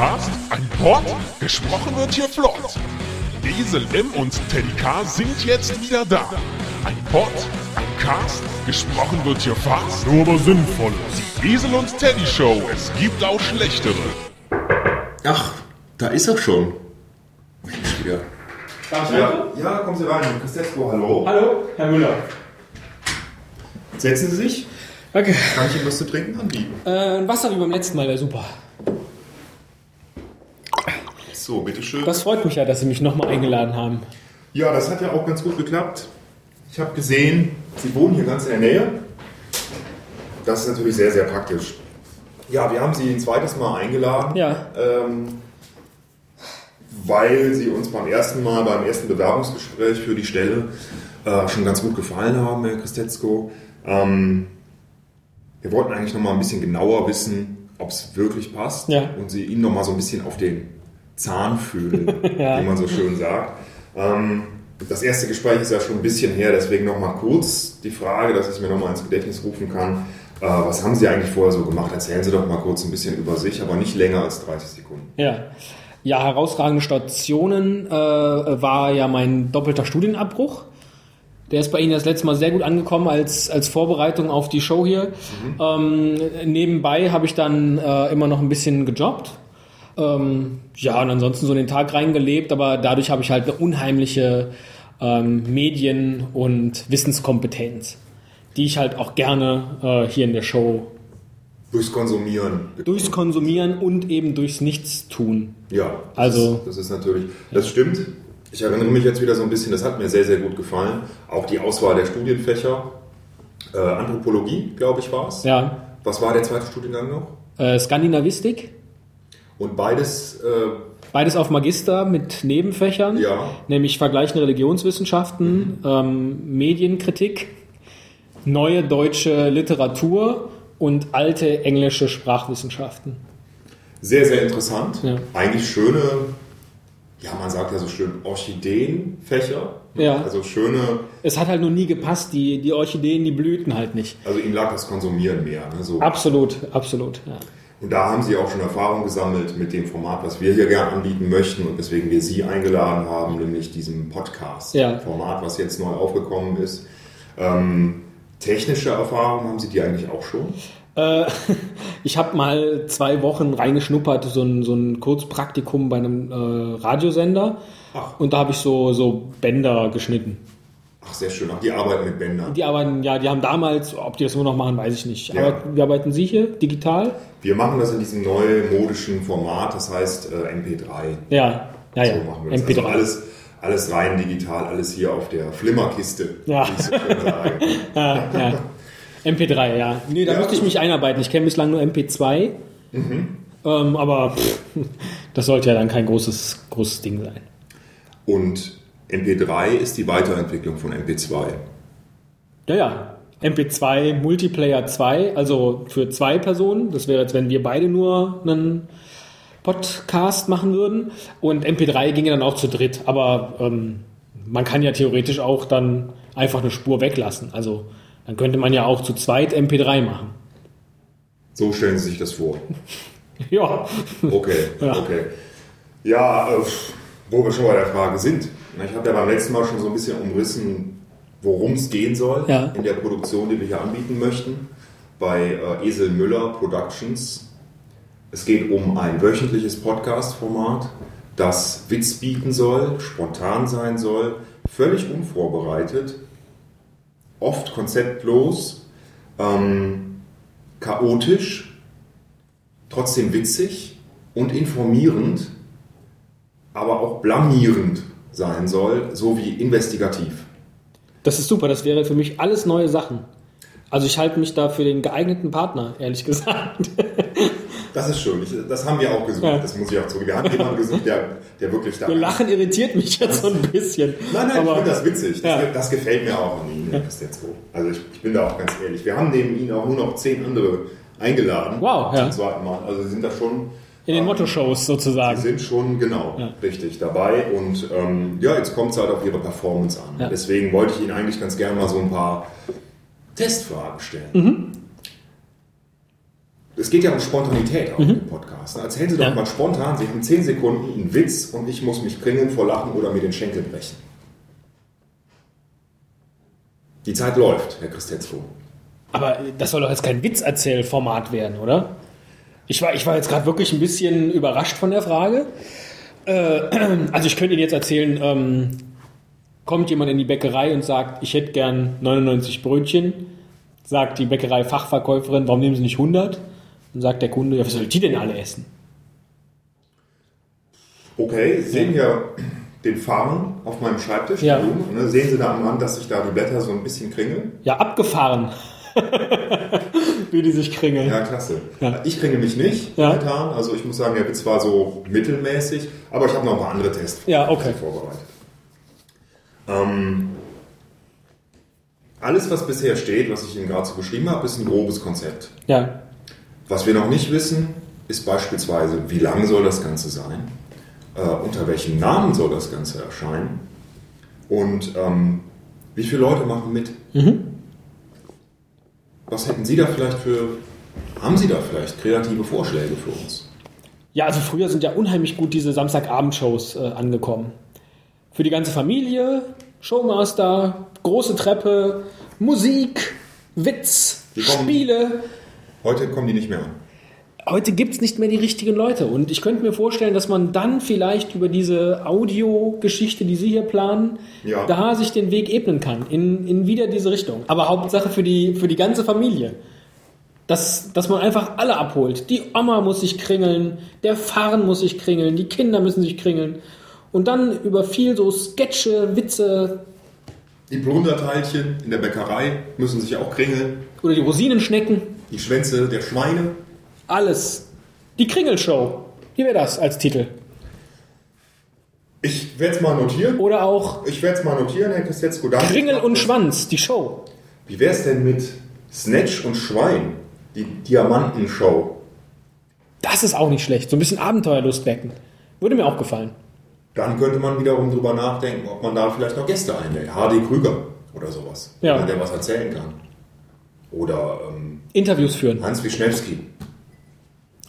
Cast, ein Pod, gesprochen wird hier flott. Esel M und Teddy K sind jetzt wieder da. Ein Pod, ein Cast, gesprochen wird hier fast, nur aber sinnvoll. Die Esel und Teddy Show, es gibt auch schlechtere. Ach, da ist er schon. Mensch, wieder. Darf ich Ja, ja, kommen Sie rein. Christetzko, hallo. Hallo, Herr Müller. Setzen Sie sich. Danke. Kann ich Ihnen was zu trinken anbieten? Äh, ein Wasser wie beim letzten Mal wäre super. So, bitteschön. Das freut mich ja, dass Sie mich nochmal eingeladen haben. Ja, das hat ja auch ganz gut geklappt. Ich habe gesehen, Sie wohnen hier ganz in der Nähe. Das ist natürlich sehr, sehr praktisch. Ja, wir haben Sie ein zweites Mal eingeladen. Ja. Ähm, weil Sie uns beim ersten Mal, beim ersten Bewerbungsgespräch für die Stelle äh, schon ganz gut gefallen haben, Herr Christetzko. Ähm, wir wollten eigentlich noch mal ein bisschen genauer wissen, ob es wirklich passt Ja. und Sie Ihnen noch mal so ein bisschen auf den Zahn fühlen, Ja. wie man so schön sagt. Ähm, das erste Gespräch ist ja schon ein bisschen her, deswegen noch mal kurz die Frage, dass ich es mir noch mal ins Gedächtnis rufen kann. Äh, was haben Sie eigentlich vorher so gemacht? Erzählen Sie doch mal kurz ein bisschen über sich, aber nicht länger als 30 Sekunden. Ja. Ja, herausragende Stationen äh, war ja mein doppelter Studienabbruch. Der ist bei Ihnen das letzte Mal sehr gut angekommen als, als Vorbereitung auf die Show hier. Ähm, nebenbei habe ich dann äh, immer noch ein bisschen gejobbt. Ähm, ja, und ansonsten so in den Tag reingelebt, aber dadurch habe ich halt eine unheimliche ähm, Medien- und Wissenskompetenz, die ich halt auch gerne äh, hier in der Show Durchs Konsumieren. durchs Konsumieren und eben durchs Nichtstun. Ja, das Also- ist, das ist natürlich, das stimmt. Ich erinnere mich jetzt wieder so ein bisschen, das hat mir sehr, sehr gut gefallen. Auch die Auswahl der Studienfächer. Äh, Anthropologie, glaube ich, war es. Ja, Was war der zweite Studiengang noch? äh, Skandinavistik, Und beides, äh, beides auf Magister mit Nebenfächern, ja, nämlich vergleichende Religionswissenschaften, ähm, Medienkritik, neue deutsche Literatur und alte englische Sprachwissenschaften. sehr, sehr interessant. Ja. Eigentlich schöne, ja, man sagt ja so schön Orchideenfächer. Ja. Also schöne, Es hat halt nur nie gepasst, die, die Orchideen, die blühten halt nicht. also ihm lag das Konsumieren mehr. Ne? So. Absolut, absolut. Ja. Und da haben Sie auch schon Erfahrung gesammelt mit dem Format, was wir hier gerne anbieten möchten und weswegen wir Sie eingeladen haben, nämlich diesem Podcast-Format, was jetzt neu aufgekommen ist. Ähm, technische Erfahrung haben Sie die eigentlich auch schon? Äh, ich habe mal zwei Wochen reingeschnuppert, so ein, so ein Kurzpraktikum bei einem äh, Radiosender. Ach. Und da habe ich so, so Bänder geschnitten. Ach, sehr schön. Auch die arbeiten mit Bändern. Die arbeiten, ja, die haben damals, ob die das nur noch machen, weiß ich nicht. Ja. Aber wie arbeiten Sie hier? Digital? Wir machen das in diesem neumodischen Format, das heißt äh, MP3. Ja, ja, ja. So machen wir das. MP3. Also alles, alles rein digital, alles hier auf der Flimmerkiste, Ja. wie ich so schön sage. ja, ja. MP3, ja. Nee, da Ja, müsste ich mich einarbeiten. Ich kenne bislang nur MP2. Mhm. Ähm, aber pff, das sollte ja dann kein großes, großes Ding sein. Und MP3 ist die Weiterentwicklung von MP2. Ja, ja. MP2 Multiplayer 2, also für zwei Personen. Das wäre jetzt, wenn wir beide nur einen Podcast machen würden. Und MP3 ginge dann auch zu dritt. Aber ähm, man kann ja theoretisch auch dann einfach eine Spur weglassen. Also dann könnte man ja auch zu zweit MP3 machen. So stellen Sie sich das vor. Ja, Okay, Ja. okay. Ja, äh, wo wir schon bei der Frage sind. Ich habe ja beim letzten Mal schon so ein bisschen umrissen, worum es gehen soll Ja. in der Produktion, die wir hier anbieten möchten. Bei äh, Esel Müller Productions. Es geht um ein wöchentliches Podcast-Format, das Witz bieten soll, spontan sein soll, völlig unvorbereitet, oft konzeptlos, ähm, chaotisch, trotzdem witzig und informierend, aber auch blamierend sein soll, sowie investigativ. das ist super. Das wäre für mich alles neue Sachen. Also ich halte mich da für den geeigneten Partner, ehrlich gesagt. Das ist schön. Ich, das haben wir auch gesucht. Ja. Das muss ich auch zugeben. Wir haben jemanden gesucht, der, der wirklich da. Ihr Lachen irritiert mich jetzt so ein bisschen. Nein, nein, ich Aber- finde das witzig. Das, Ja. das gefällt mir auch an Ihnen, Herr Christenzo. Also ich, ich bin da auch ganz ehrlich. Wir haben neben Ihnen auch nur noch zehn andere eingeladen. Wow, ja. Zum zweiten Mal. Also Sie sind da schon. In den ähm, Motto-Shows Sie sozusagen. sind schon genau Ja. richtig dabei und ähm, ja, jetzt kommt es halt auf Ihre Performance an. Ja. Deswegen wollte ich Ihnen eigentlich ganz gerne mal so ein paar Testfragen stellen. Mhm. es geht ja um Spontanität auch im Podcast. Erzählen Sie doch Ja. mal spontan, Sie haben 10 Sekunden einen Witz und ich muss mich kringeln vor Lachen oder mir den Schenkel brechen. Die Zeit läuft, Herr Christetzko. Aber das soll doch jetzt kein Witzerzählformat werden, oder? Ich war, ich war jetzt gerade wirklich ein bisschen überrascht von der Frage. Äh, also ich könnte Ihnen jetzt erzählen, ähm, kommt jemand in die Bäckerei und sagt, ich hätte gern 99 Brötchen, sagt die Bäckerei-Fachverkäuferin, warum nehmen Sie nicht 100? Dann sagt der Kunde, ja, was soll die denn alle essen? Okay, Sie sehen ja den Farn auf meinem Schreibtisch. Ja. ne? Sehen Sie da am Rand, dass sich da die Blätter so ein bisschen kringeln? Ja, abgefahren. Wie die sich kringeln. Ja, klasse. Ja. Ich kringel mich nicht Ja. momentan. Also ich muss sagen, der Witz war so mittelmäßig, aber ich habe noch ein paar andere Tests Ja, okay. vorbereitet. Ähm, alles, was bisher steht, was ich Ihnen gerade so beschrieben habe, ist ein grobes Konzept. Ja, Was wir noch nicht wissen, ist beispielsweise, wie lang soll das Ganze sein? Äh, unter welchem Namen soll das Ganze erscheinen? Und ähm, wie viele Leute machen mit? Was hätten Sie da vielleicht für, haben Sie da vielleicht kreative Vorschläge für uns? Ja, also früher sind ja unheimlich gut diese Samstagabendshows äh, angekommen. Für die ganze Familie, Showmaster, große Treppe, Musik, Witz, Spiele. Heute kommen die nicht mehr an. Heute gibt es nicht mehr die richtigen Leute. Und ich könnte mir vorstellen, dass man dann vielleicht über diese Audiogeschichte, die Sie hier planen, Ja. da sich den Weg ebnen kann, in, in wieder diese Richtung. Aber Hauptsache für die, für die ganze Familie. Dass, dass man einfach alle abholt. Die Oma muss sich kringeln, der Fahren muss sich kringeln, die Kinder müssen sich kringeln. Und dann über viel so Sketche, Witze Die Plunderteilchen in der Bäckerei müssen sich auch kringeln. oder die Rosinenschnecken, Die Schwänze der Schweine. Alles. Die Kringelshow. Wie wäre das als Titel? Ich werde es mal notieren. Oder auch Ich werde es mal notieren, Herr Christetzko. Danke. Kringel und Schwanz, die Show. Wie wäre es denn mit Snatch und Schwein? Die Diamantenshow. Das ist auch nicht schlecht. So ein bisschen Abenteuerlust wecken. Würde mir auch gefallen. Dann könnte man wiederum drüber nachdenken, ob man da vielleicht noch Gäste einlädt. Hardy Krüger oder sowas. Ja. Der was erzählen kann. Oder ähm, Interviews führen. Hans Wischnewski.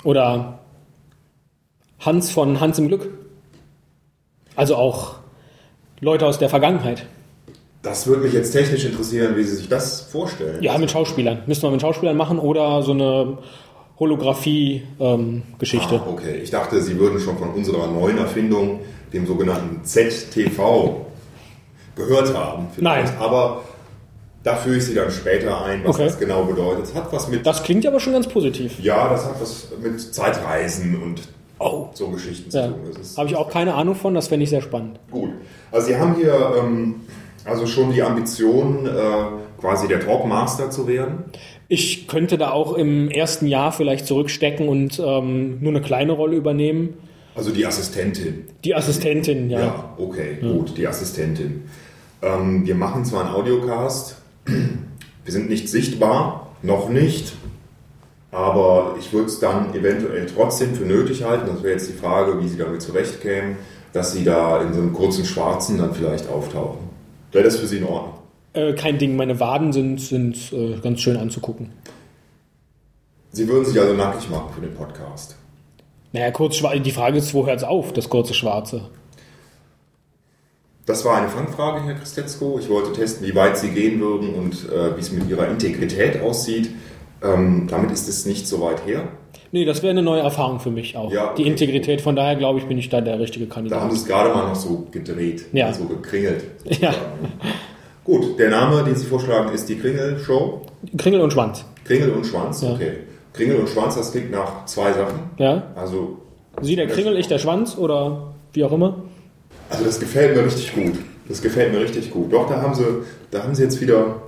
Oder Hans von Hans im Glück. Also auch Leute aus der Vergangenheit. Das würde mich jetzt technisch interessieren, wie Sie sich das vorstellen. Ja, mit Schauspielern. Müssten wir mit Schauspielern machen oder so eine Holographie-Geschichte. Ah, okay. Ich dachte, Sie würden schon von unserer neuen Erfindung, dem sogenannten ZTV, gehört haben. vielleicht. Nein. Aber da führe ich Sie dann später ein, was Okay. das genau bedeutet. Es hat was mit, Das klingt aber schon ganz positiv. ja, das hat was mit Zeitreisen und Oh. so Geschichten zu Ja. tun. Das ist Habe ich auch keine Ahnung von, das fände ich sehr spannend. gut. Also Sie haben hier ähm, also schon die Ambition, äh, quasi der Talkmaster zu werden. Ich könnte da auch im ersten Jahr vielleicht zurückstecken und ähm, nur eine kleine Rolle übernehmen. Also die Assistentin. Die Assistentin, ja. Ja, okay, gut, die Assistentin. Ähm, wir machen zwar einen Audiocast, wir sind nicht sichtbar, noch nicht, aber ich würde es dann eventuell trotzdem für nötig halten, das wäre jetzt die Frage, wie Sie damit zurechtkämen, dass Sie da in so einem kurzen Schwarzen dann vielleicht auftauchen. Wäre das für Sie in Ordnung? Äh, kein Ding, meine Waden sind, sind äh, ganz schön anzugucken. Sie würden sich also nackig machen für den Podcast. Naja, kurz die Frage ist, wo hört es auf, das kurze Schwarze? Das war eine Fangfrage, Herr Christetzko. Ich wollte testen, wie weit Sie gehen würden und äh, wie es mit Ihrer Integrität aussieht. Ähm, damit ist es nicht so weit her. Nee, das wäre eine neue Erfahrung für mich auch. Ja, Die okay. Integrität, von daher glaube ich, bin ich da der richtige Da haben Kandidat. sie es gerade mal noch so gedreht, Ja. so gekringelt. Ja. Gut, der Name, den Sie vorschlagen, ist die Kringel-Show. Kringel und Schwanz. Kringel und Schwanz, Ja. okay. Kringel und Schwanz, das klingt nach zwei Sachen. Ja? Also, Sie der Kringel, ich der Schwanz oder wie auch immer. Also das gefällt mir richtig gut. Das gefällt mir richtig gut. Doch, da haben sie, da haben sie jetzt wieder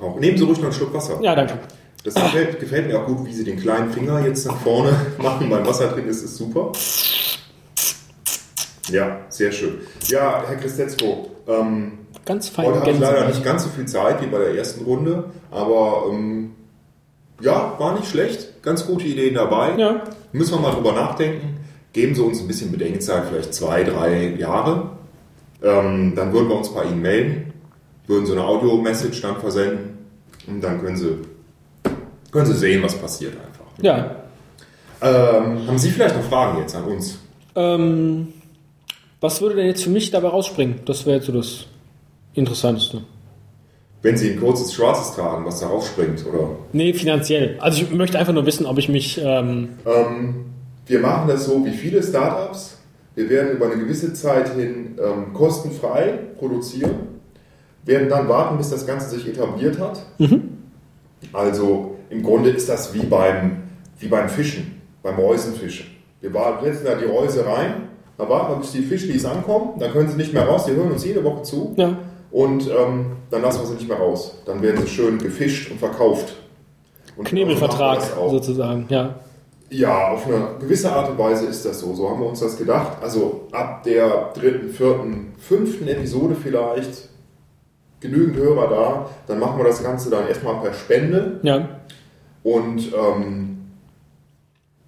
auch. Nehmen Sie ruhig noch einen Schluck Wasser. Ja, danke. Das gefällt, gefällt mir auch gut, wie Sie den kleinen Finger jetzt nach vorne machen beim Wasser trinken. Das ist super. Ja, sehr schön. Ja, Herr Christetzko, ähm, Ganz fein Heute habe ich leider nicht ganz so viel Zeit wie bei der ersten Runde, aber ähm, ja, war nicht schlecht. Ganz gute Ideen dabei. Ja. Müssen wir mal drüber nachdenken. Geben Sie uns ein bisschen Bedenkzeit, vielleicht zwei, drei Jahre. Ähm, dann würden wir uns bei Ihnen melden, würden so eine Audio-Message dann versenden und dann können Sie, können Sie sehen, was passiert einfach. Ja. Ähm, haben Sie vielleicht noch Fragen jetzt an uns? Ähm, was würde denn jetzt für mich dabei rausspringen? Das wäre jetzt so das Interessanteste. Wenn Sie ein kurzes Schwarzes tragen, was da rausspringt, oder? Nee, finanziell. Also ich möchte einfach nur wissen, ob ich mich. Ähm, Ähm, wir machen das so wie viele Startups. Wir werden über eine gewisse Zeit hin ähm, kostenfrei produzieren, werden dann warten, bis das Ganze sich etabliert hat. Also im Grunde ist das wie beim, wie beim Fischen, beim Reusenfischen. Wir setzen da die Reuse rein, dann warten wir, bis die Fischlis ankommen, dann können sie nicht mehr raus, die hören uns jede Woche zu ja. und ähm, dann lassen wir sie nicht mehr raus. Dann werden sie schön gefischt und verkauft. Und Knebelvertrag sozusagen. Ja. Ja, auf eine gewisse Art und Weise ist das so. So haben wir uns das gedacht. Also ab der dritten, vierten, fünften Episode vielleicht genügend Hörer da. Dann machen wir das Ganze dann erstmal per Spende Ja. und ähm,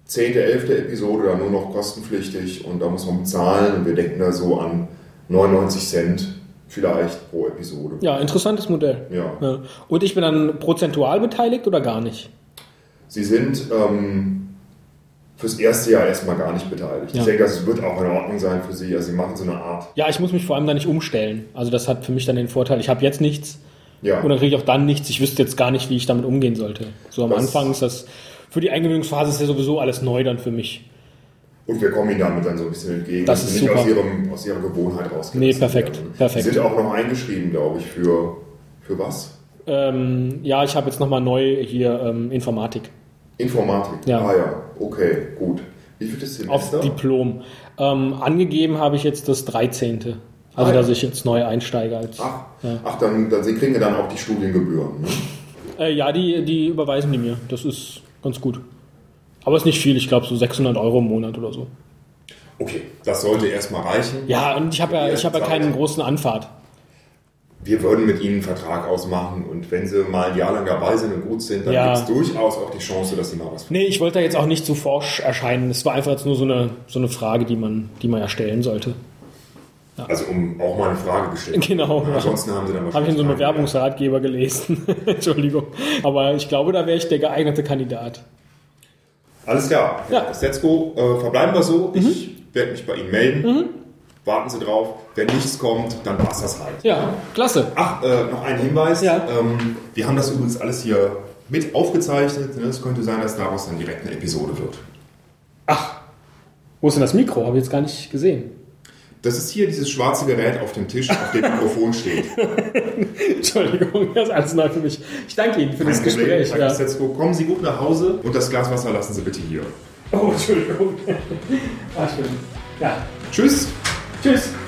zehnte, elfte Episode dann nur noch kostenpflichtig und da muss man bezahlen und wir denken da so an 99 Cent vielleicht pro Episode. Ja, interessantes Modell. Ja. Ja. Und ich bin dann prozentual beteiligt oder gar nicht? Sie sind ähm, fürs erste Jahr erstmal gar nicht beteiligt. Ja. Ich denke, das wird auch in Ordnung sein für Sie. Also Sie machen so eine Art Ja, ich muss mich vor allem da nicht umstellen. Also das hat für mich dann den Vorteil, ich habe jetzt nichts Ja. und dann kriege ich auch dann nichts. Ich wüsste jetzt gar nicht, wie ich damit umgehen sollte. So am Das- Anfang ist das, für die Eingewöhnungsphase ist ja sowieso alles neu dann für mich. Und wir kommen Ihnen damit dann so ein bisschen entgegen, Das dass ist nicht super. aus, ihrem, aus Ihrer Gewohnheit rausgehen. Nee, perfekt, perfekt. Sie sind auch noch eingeschrieben, glaube ich, für, für was? Ähm, ja, ich habe jetzt nochmal neu hier ähm, Informatik Informatik. Ja. Ah ja, okay, gut. Wie viel ist auf Semester? Diplom. Ähm, angegeben habe ich jetzt das 13. Also, Ah, dass ich jetzt neu einsteige. Als, Ach, Ja. ach dann, dann Sie kriegen ja dann auch die Studiengebühren. Ne? Äh, ja, die, die überweisen die mir. Das ist ganz gut. Aber ist nicht viel. Ich glaube, so 600 Euro im Monat oder so. Okay, das sollte erstmal reichen. Ja, und ich habe ja, ich habe ja keinen großen Anfahrt. Wir würden mit Ihnen einen Vertrag ausmachen und wenn Sie mal ein Jahr lang dabei sind und gut sind, dann Ja. gibt es durchaus auch die Chance, dass Sie mal was Nee, ich wollte da jetzt auch nicht zu forsch erscheinen. Es war einfach jetzt nur so eine, so eine Frage, die man, die man ja stellen sollte. Also um auch mal eine Frage gestellt. Genau, ja. Ansonsten haben Sie dann Habe ich in so einem Bewerbungsratgeber gelesen. Entschuldigung. Aber ich glaube, da wäre ich der geeignete Kandidat. Alles klar. Ja. Mhm. Setzko, äh, verbleiben wir so. Ich werde mich bei Ihnen melden. Warten Sie drauf. Wenn nichts kommt, dann war es das halt. Ja, klasse. Ach, äh, noch ein Hinweis. Ja. Ähm, wir haben das übrigens alles hier mit aufgezeichnet. ne? Es könnte sein, dass daraus dann direkt eine Episode wird. Ach, wo ist denn das Mikro? Habe ich jetzt gar nicht gesehen. Das ist hier dieses schwarze Gerät auf dem Tisch, auf dem Mikrofon steht. Entschuldigung, das ist alles neu für mich. Ich danke Ihnen für das Kein Problem. Gespräch. Ja. Setzko. Kommen Sie gut nach Hause und das Glas Wasser lassen Sie bitte hier. Oh, Entschuldigung. Ah, schön. Ja, Tschüss. Tschüss.